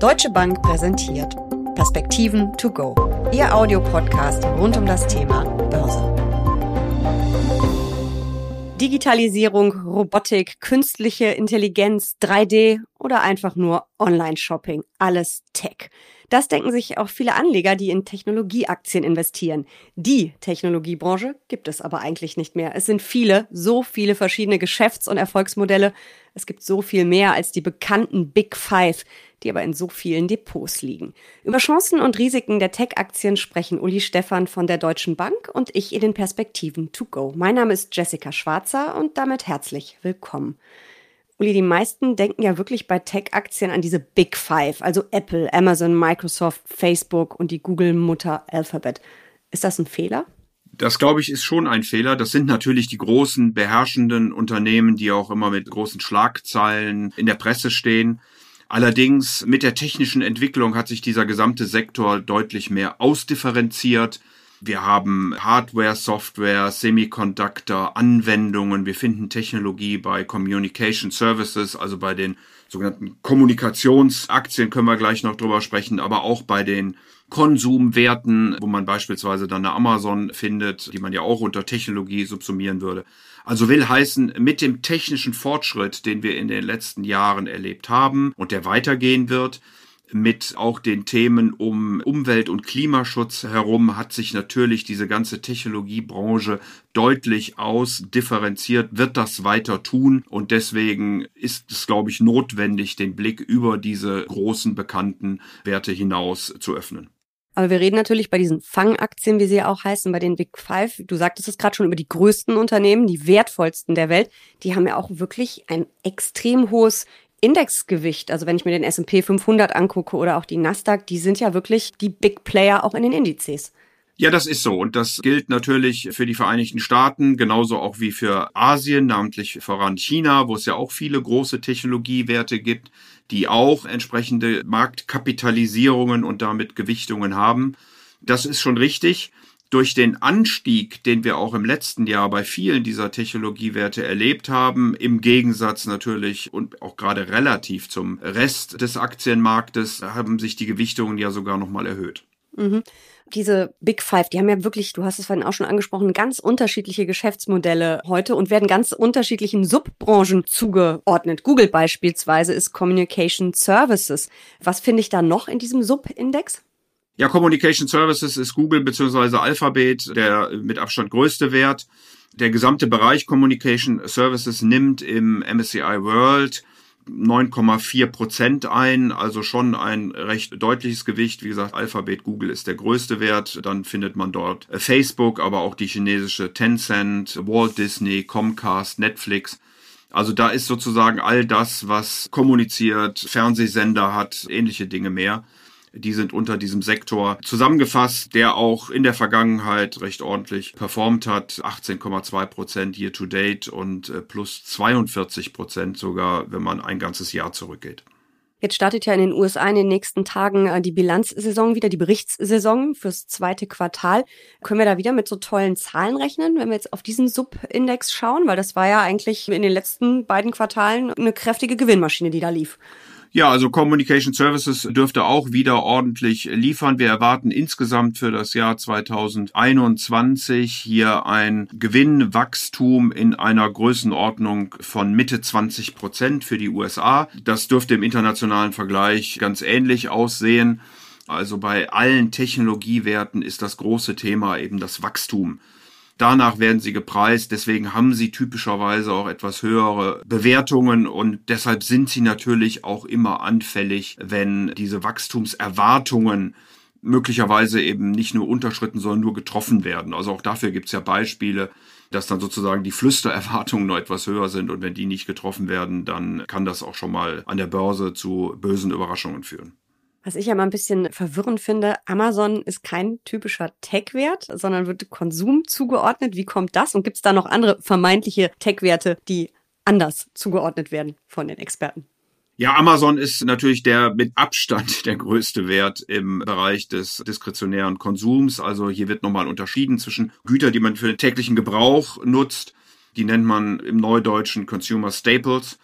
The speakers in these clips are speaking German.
Deutsche Bank präsentiert Perspektiven to go, Ihr Audiopodcast rund um das Thema Börse. Digitalisierung, Robotik, künstliche Intelligenz, 3D oder einfach nur Online-Shopping, alles Tech. Das denken sich auch viele Anleger, die in Technologieaktien investieren. Die Technologiebranche gibt es aber eigentlich nicht mehr. Es sind viele, so viele verschiedene Geschäfts- und Erfolgsmodelle. Es gibt so viel mehr als die bekannten Big Five, die aber in so vielen Depots liegen. Über Chancen und Risiken der Tech-Aktien sprechen Uli Stephan von der Deutschen Bank und ich in den Perspektiven to go. Mein Name ist Jessica Schwarzer und damit herzlich willkommen. Uli, die meisten denken ja wirklich bei Tech-Aktien an diese Big Five, also Apple, Amazon, Microsoft, Facebook und die Google-Mutter Alphabet. Ist das ein Fehler? Das, glaube ich, ist schon ein Fehler. Das sind natürlich die großen, beherrschenden Unternehmen, die auch immer mit großen Schlagzeilen in der Presse stehen. Allerdings mit der technischen Entwicklung hat sich dieser gesamte Sektor deutlich mehr ausdifferenziert. Wir haben Hardware, Software, Semiconductor, Anwendungen. Wir finden Technologie bei Communication Services, also bei den sogenannten Kommunikationsaktien können wir gleich noch drüber sprechen, aber auch bei den Konsumwerten, wo man beispielsweise dann eine Amazon findet, die man ja auch unter Technologie subsumieren würde. Also will heißen, mit dem technischen Fortschritt, den wir in den letzten Jahren erlebt haben und der weitergehen wird, mit auch den Themen um Umwelt- und Klimaschutz herum hat sich natürlich diese ganze Technologiebranche deutlich ausdifferenziert, wird das weiter tun und deswegen ist es, glaube ich, notwendig, den Blick über diese großen bekannten Werte hinaus zu öffnen. Aber wir reden natürlich bei diesen Fangaktien, wie sie ja auch heißen, bei den Big Five. Du sagtest es gerade schon über die größten Unternehmen, die wertvollsten der Welt. Die haben ja auch wirklich ein extrem hohes Indexgewicht, also wenn ich mir den S&P 500 angucke oder auch die Nasdaq, die sind ja wirklich die Big Player auch in den Indizes. Ja, das ist so. Und das gilt natürlich für die Vereinigten Staaten, genauso auch wie für Asien, namentlich voran China, wo es ja auch viele große Technologiewerte gibt, die auch entsprechende Marktkapitalisierungen und damit Gewichtungen haben. Das ist schon richtig durch den Anstieg, den wir auch im letzten Jahr bei vielen dieser Technologiewerte erlebt haben, im Gegensatz natürlich und auch gerade relativ zum Rest des Aktienmarktes, haben sich die Gewichtungen ja sogar nochmal erhöht. Mhm. Diese Big Five, die haben ja wirklich, du hast es vorhin auch schon angesprochen, ganz unterschiedliche Geschäftsmodelle heute und werden ganz unterschiedlichen Subbranchen zugeordnet. Google beispielsweise ist Communication Services. Was finde ich da noch in diesem Subindex? Ja, Communication Services ist Google bzw. Alphabet der mit Abstand größte Wert. Der gesamte Bereich Communication Services nimmt im MSCI World 9,4 Prozent ein, also schon ein recht deutliches Gewicht. Wie gesagt, Alphabet Google ist der größte Wert. Dann findet man dort Facebook, aber auch die chinesische Tencent, Walt Disney, Comcast, Netflix. Also da ist sozusagen all das, was kommuniziert, Fernsehsender hat, ähnliche Dinge mehr die sind unter diesem Sektor zusammengefasst, der auch in der Vergangenheit recht ordentlich performt hat. 18,2 Prozent year to date und äh, plus 42 Prozent sogar, wenn man ein ganzes Jahr zurückgeht. Jetzt startet ja in den USA in den nächsten Tagen äh, die Bilanzsaison wieder, die Berichtssaison fürs zweite Quartal. Können wir da wieder mit so tollen Zahlen rechnen, wenn wir jetzt auf diesen Subindex schauen? Weil das war ja eigentlich in den letzten beiden Quartalen eine kräftige Gewinnmaschine, die da lief. Ja, also Communication Services dürfte auch wieder ordentlich liefern. Wir erwarten insgesamt für das Jahr 2021 hier ein Gewinnwachstum in einer Größenordnung von Mitte 20 Prozent für die USA. Das dürfte im internationalen Vergleich ganz ähnlich aussehen. Also bei allen Technologiewerten ist das große Thema eben das Wachstum. Danach werden sie gepreist, deswegen haben sie typischerweise auch etwas höhere Bewertungen und deshalb sind sie natürlich auch immer anfällig, wenn diese Wachstumserwartungen möglicherweise eben nicht nur unterschritten, sondern nur getroffen werden. Also auch dafür gibt es ja Beispiele, dass dann sozusagen die Flüstererwartungen noch etwas höher sind und wenn die nicht getroffen werden, dann kann das auch schon mal an der Börse zu bösen Überraschungen führen. Was ich ja mal ein bisschen verwirrend finde, Amazon ist kein typischer Tech-Wert, sondern wird Konsum zugeordnet. Wie kommt das? Und gibt es da noch andere vermeintliche Tech-Werte, die anders zugeordnet werden von den Experten? Ja, Amazon ist natürlich der mit Abstand der größte Wert im Bereich des diskretionären Konsums. Also hier wird nochmal unterschieden zwischen Gütern, die man für den täglichen Gebrauch nutzt. Die nennt man im Neudeutschen Consumer Staples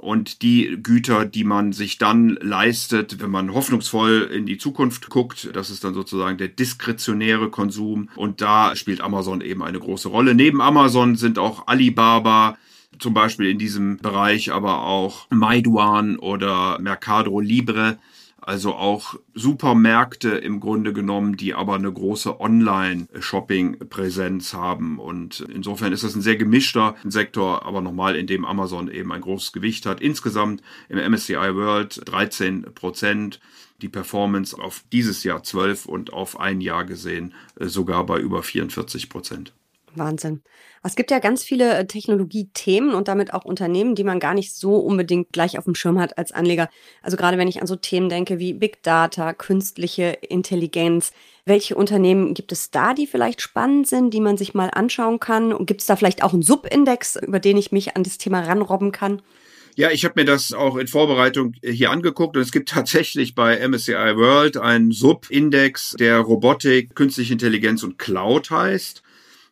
Und die Güter, die man sich dann leistet, wenn man hoffnungsvoll in die Zukunft guckt, das ist dann sozusagen der diskretionäre Konsum. Und da spielt Amazon eben eine große Rolle. Neben Amazon sind auch Alibaba, zum Beispiel in diesem Bereich, aber auch Maiduan oder Mercado Libre also auch Supermärkte im Grunde genommen, die aber eine große Online-Shopping-Präsenz haben. Und insofern ist das ein sehr gemischter Sektor, aber nochmal, in dem Amazon eben ein großes Gewicht hat. Insgesamt im MSCI World 13 Prozent. Die Performance auf dieses Jahr 12 und auf ein Jahr gesehen äh, sogar bei über 44 Prozent. Wahnsinn. Es gibt ja ganz viele äh, Technologiethemen und damit auch Unternehmen, die man gar nicht so unbedingt gleich auf dem Schirm hat als Anleger. Also gerade wenn ich an so Themen denke wie Big Data, künstliche Intelligenz. Welche Unternehmen gibt es da, die vielleicht spannend sind, die man sich mal anschauen kann? Und gibt es da vielleicht auch einen Subindex, über den ich mich an das Thema ranrobben kann? Ja, ich habe mir das auch in Vorbereitung hier angeguckt und es gibt tatsächlich bei MSCI World einen Subindex, der Robotik, Künstliche Intelligenz und Cloud heißt.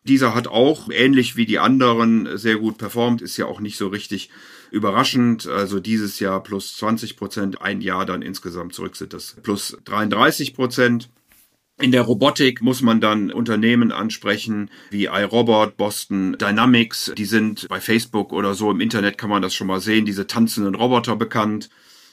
Dieser hat auch, ähnlich wie die anderen, sehr gut performt, ist ja auch nicht so richtig überraschend. Also dieses Jahr plus 20 Prozent, ein Jahr dann insgesamt zurück sind das plus 33 Prozent. In der Robotik muss man dann Unternehmen ansprechen wie iRobot, Boston Dynamics. Die sind bei Facebook oder so im Internet kann man das schon mal sehen, diese tanzenden Roboter bekannt.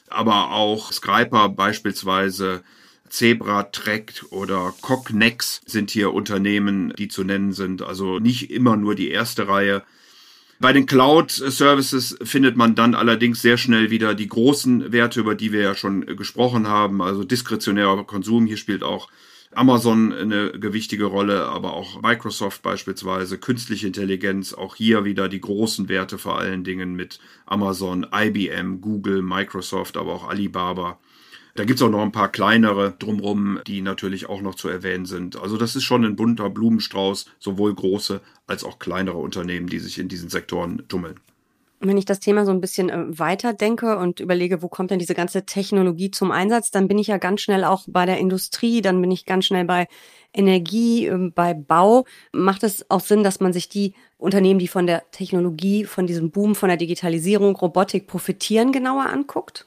Aber auch Skyper beispielsweise Zebra Trek oder Cognex sind hier Unternehmen, die zu nennen sind. Also nicht immer nur die erste Reihe. Bei den Cloud Services findet man dann allerdings sehr schnell wieder die großen Werte, über die wir ja schon gesprochen haben. Also diskretionärer Konsum. Hier spielt auch Amazon eine gewichtige Rolle, aber auch Microsoft beispielsweise, künstliche Intelligenz, auch hier wieder die großen Werte vor allen Dingen mit Amazon, IBM, Google, Microsoft, aber auch Alibaba. Da gibt's auch noch ein paar kleinere drumrum, die natürlich auch noch zu erwähnen sind. Also das ist schon ein bunter Blumenstrauß, sowohl große als auch kleinere Unternehmen, die sich in diesen Sektoren tummeln. Wenn ich das Thema so ein bisschen äh, weiter denke und überlege, wo kommt denn diese ganze Technologie zum Einsatz, dann bin ich ja ganz schnell auch bei der Industrie, dann bin ich ganz schnell bei Energie, ähm, bei Bau. Macht es auch Sinn, dass man sich die Unternehmen, die von der Technologie, von diesem Boom, von der Digitalisierung, Robotik profitieren, genauer anguckt?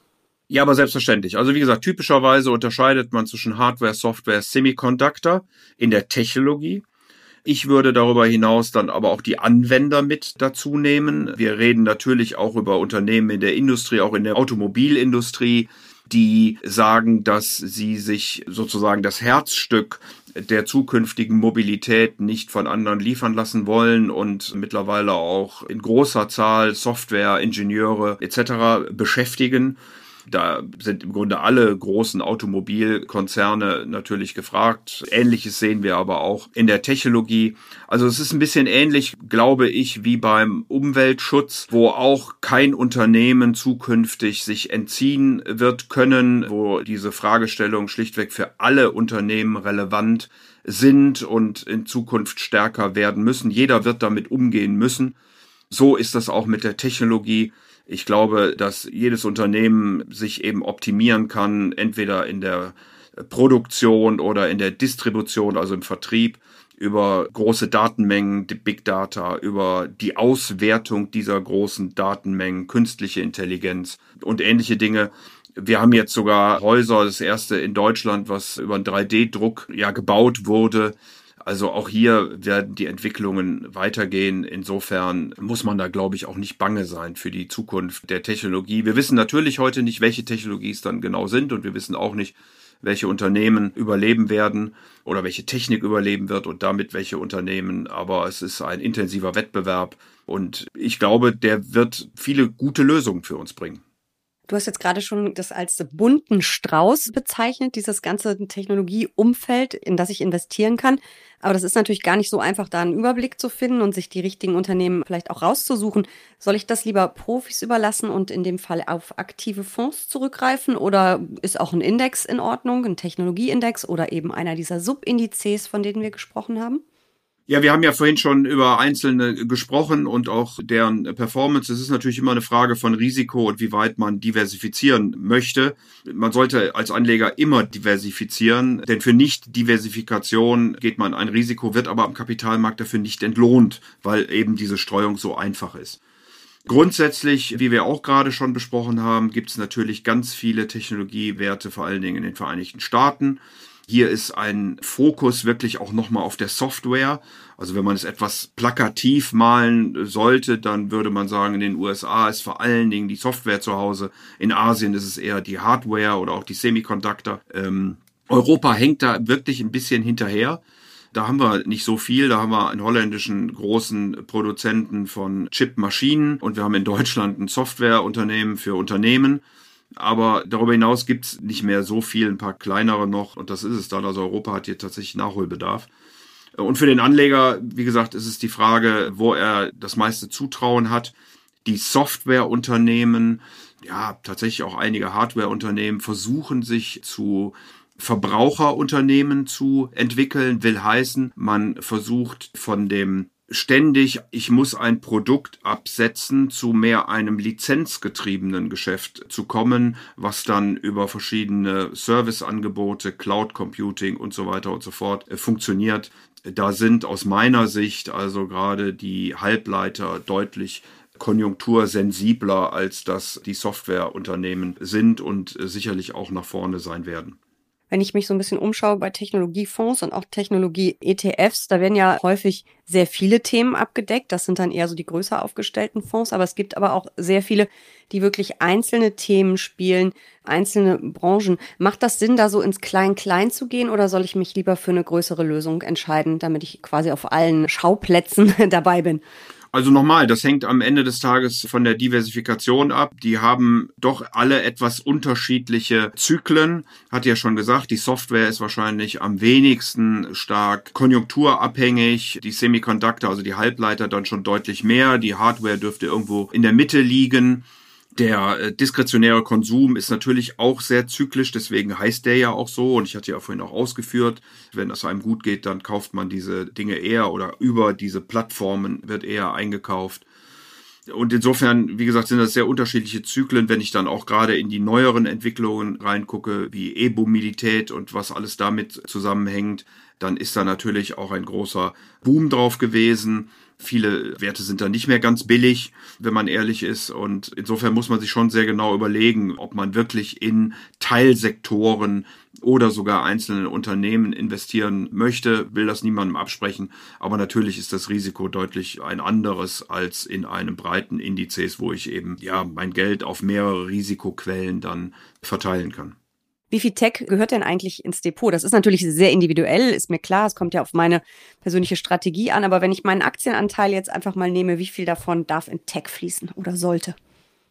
Ja, aber selbstverständlich. Also wie gesagt, typischerweise unterscheidet man zwischen Hardware, Software, Semiconductor in der Technologie. Ich würde darüber hinaus dann aber auch die Anwender mit dazu nehmen. Wir reden natürlich auch über Unternehmen in der Industrie, auch in der Automobilindustrie, die sagen, dass sie sich sozusagen das Herzstück der zukünftigen Mobilität nicht von anderen liefern lassen wollen und mittlerweile auch in großer Zahl Software, Ingenieure etc. beschäftigen. Da sind im Grunde alle großen Automobilkonzerne natürlich gefragt. Ähnliches sehen wir aber auch in der Technologie. Also es ist ein bisschen ähnlich, glaube ich, wie beim Umweltschutz, wo auch kein Unternehmen zukünftig sich entziehen wird können, wo diese Fragestellung schlichtweg für alle Unternehmen relevant sind und in Zukunft stärker werden müssen. Jeder wird damit umgehen müssen. So ist das auch mit der Technologie. Ich glaube, dass jedes Unternehmen sich eben optimieren kann, entweder in der Produktion oder in der Distribution, also im Vertrieb, über große Datenmengen, Big Data, über die Auswertung dieser großen Datenmengen, künstliche Intelligenz und ähnliche Dinge. Wir haben jetzt sogar Häuser, das erste in Deutschland, was über einen 3D-Druck ja gebaut wurde, also auch hier werden die Entwicklungen weitergehen. Insofern muss man da, glaube ich, auch nicht bange sein für die Zukunft der Technologie. Wir wissen natürlich heute nicht, welche Technologie es dann genau sind und wir wissen auch nicht, welche Unternehmen überleben werden oder welche Technik überleben wird und damit welche Unternehmen. Aber es ist ein intensiver Wettbewerb und ich glaube, der wird viele gute Lösungen für uns bringen. Du hast jetzt gerade schon das als bunten Strauß bezeichnet, dieses ganze Technologieumfeld, in das ich investieren kann. Aber das ist natürlich gar nicht so einfach, da einen Überblick zu finden und sich die richtigen Unternehmen vielleicht auch rauszusuchen. Soll ich das lieber Profis überlassen und in dem Fall auf aktive Fonds zurückgreifen? Oder ist auch ein Index in Ordnung, ein Technologieindex oder eben einer dieser Subindizes, von denen wir gesprochen haben? Ja, wir haben ja vorhin schon über einzelne gesprochen und auch deren Performance. Es ist natürlich immer eine Frage von Risiko und wie weit man diversifizieren möchte. Man sollte als Anleger immer diversifizieren, denn für Nicht-Diversifikation geht man ein Risiko, wird aber am Kapitalmarkt dafür nicht entlohnt, weil eben diese Streuung so einfach ist. Grundsätzlich, wie wir auch gerade schon besprochen haben, gibt es natürlich ganz viele Technologiewerte, vor allen Dingen in den Vereinigten Staaten. Hier ist ein Fokus wirklich auch nochmal auf der Software. Also wenn man es etwas plakativ malen sollte, dann würde man sagen, in den USA ist vor allen Dingen die Software zu Hause. In Asien ist es eher die Hardware oder auch die Semiconductor. Ähm, Europa hängt da wirklich ein bisschen hinterher. Da haben wir nicht so viel. Da haben wir einen holländischen großen Produzenten von Chipmaschinen und wir haben in Deutschland ein Softwareunternehmen für Unternehmen. Aber darüber hinaus gibt's nicht mehr so viel, ein paar kleinere noch und das ist es dann. Also Europa hat hier tatsächlich Nachholbedarf. Und für den Anleger, wie gesagt, ist es die Frage, wo er das meiste Zutrauen hat. Die Softwareunternehmen, ja, tatsächlich auch einige Hardwareunternehmen versuchen sich zu Verbraucherunternehmen zu entwickeln, will heißen, man versucht von dem ständig, ich muss ein Produkt absetzen, zu mehr einem lizenzgetriebenen Geschäft zu kommen, was dann über verschiedene Serviceangebote, Cloud Computing und so weiter und so fort äh, funktioniert. Da sind aus meiner Sicht also gerade die Halbleiter deutlich konjunktursensibler, als das die Softwareunternehmen sind und äh, sicherlich auch nach vorne sein werden wenn ich mich so ein bisschen umschaue bei Technologiefonds und auch Technologie-ETFs, da werden ja häufig sehr viele Themen abgedeckt. Das sind dann eher so die größer aufgestellten Fonds, aber es gibt aber auch sehr viele, die wirklich einzelne Themen spielen, einzelne Branchen. Macht das Sinn, da so ins Klein-Klein zu gehen oder soll ich mich lieber für eine größere Lösung entscheiden, damit ich quasi auf allen Schauplätzen dabei bin? Also nochmal, das hängt am Ende des Tages von der Diversifikation ab. Die haben doch alle etwas unterschiedliche Zyklen. Hat ja schon gesagt, die Software ist wahrscheinlich am wenigsten stark konjunkturabhängig. Die Semiconductor, also die Halbleiter dann schon deutlich mehr. Die Hardware dürfte irgendwo in der Mitte liegen. Der äh, diskretionäre Konsum ist natürlich auch sehr zyklisch, deswegen heißt der ja auch so. Und ich hatte ja vorhin auch ausgeführt, wenn es einem gut geht, dann kauft man diese Dinge eher oder über diese Plattformen wird eher eingekauft. Und insofern, wie gesagt, sind das sehr unterschiedliche Zyklen. Wenn ich dann auch gerade in die neueren Entwicklungen reingucke, wie E-Mobilität und was alles damit zusammenhängt, dann ist da natürlich auch ein großer Boom drauf gewesen. Viele Werte sind da nicht mehr ganz billig, wenn man ehrlich ist. Und insofern muss man sich schon sehr genau überlegen, ob man wirklich in Teilsektoren oder sogar einzelne Unternehmen investieren möchte. Will das niemandem absprechen. Aber natürlich ist das Risiko deutlich ein anderes als in einem breiten Indizes, wo ich eben, ja, mein Geld auf mehrere Risikoquellen dann verteilen kann. Wie viel Tech gehört denn eigentlich ins Depot? Das ist natürlich sehr individuell, ist mir klar. Es kommt ja auf meine persönliche Strategie an. Aber wenn ich meinen Aktienanteil jetzt einfach mal nehme, wie viel davon darf in Tech fließen oder sollte?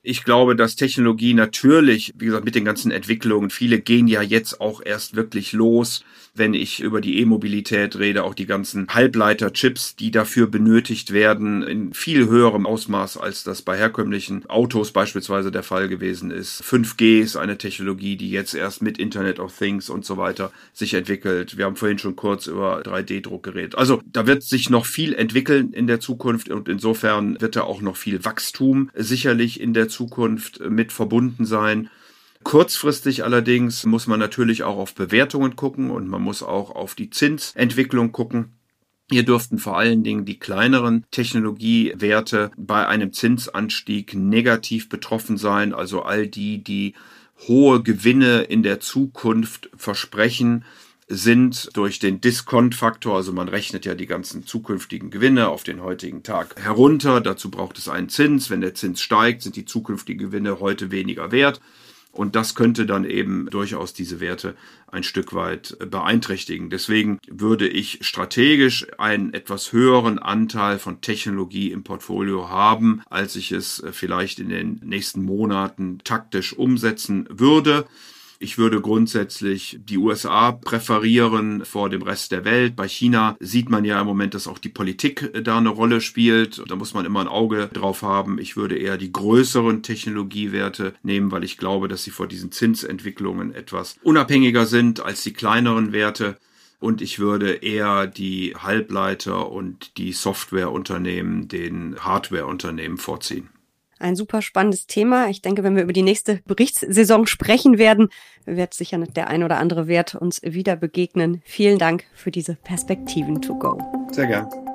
Ich glaube, dass Technologie natürlich, wie gesagt, mit den ganzen Entwicklungen, viele gehen ja jetzt auch erst wirklich los, wenn ich über die E-Mobilität rede, auch die ganzen Halbleiterchips, die dafür benötigt werden, in viel höherem Ausmaß, als das bei herkömmlichen Autos beispielsweise der Fall gewesen ist. 5G ist eine Technologie, die jetzt erst mit Internet of Things und so weiter sich entwickelt. Wir haben vorhin schon kurz über 3D-Druck geredet. Also da wird sich noch viel entwickeln in der Zukunft und insofern wird da auch noch viel Wachstum sicherlich in Zukunft mit verbunden sein. Kurzfristig allerdings muss man natürlich auch auf Bewertungen gucken und man muss auch auf die Zinsentwicklung gucken. Hier dürften vor allen Dingen die kleineren Technologiewerte bei einem Zinsanstieg negativ betroffen sein, also all die, die hohe Gewinne in der Zukunft versprechen, sind durch den Diskontfaktor, also man rechnet ja die ganzen zukünftigen Gewinne auf den heutigen Tag herunter. Dazu braucht es einen Zins. Wenn der Zins steigt, sind die zukünftigen Gewinne heute weniger wert. Und das könnte dann eben durchaus diese Werte ein Stück weit beeinträchtigen. Deswegen würde ich strategisch einen etwas höheren Anteil von Technologie im Portfolio haben, als ich es vielleicht in den nächsten Monaten taktisch umsetzen würde. Ich würde grundsätzlich die USA präferieren vor dem Rest der Welt. Bei China sieht man ja im Moment, dass auch die Politik da eine Rolle spielt. Da muss man immer ein Auge drauf haben. Ich würde eher die größeren Technologiewerte nehmen, weil ich glaube, dass sie vor diesen Zinsentwicklungen etwas unabhängiger sind als die kleineren Werte. Und ich würde eher die Halbleiter und die Softwareunternehmen den Hardwareunternehmen vorziehen ein super spannendes Thema. Ich denke, wenn wir über die nächste Berichtssaison sprechen werden, wird sicher der ein oder andere Wert uns wieder begegnen. Vielen Dank für diese Perspektiven to go. Sehr gern.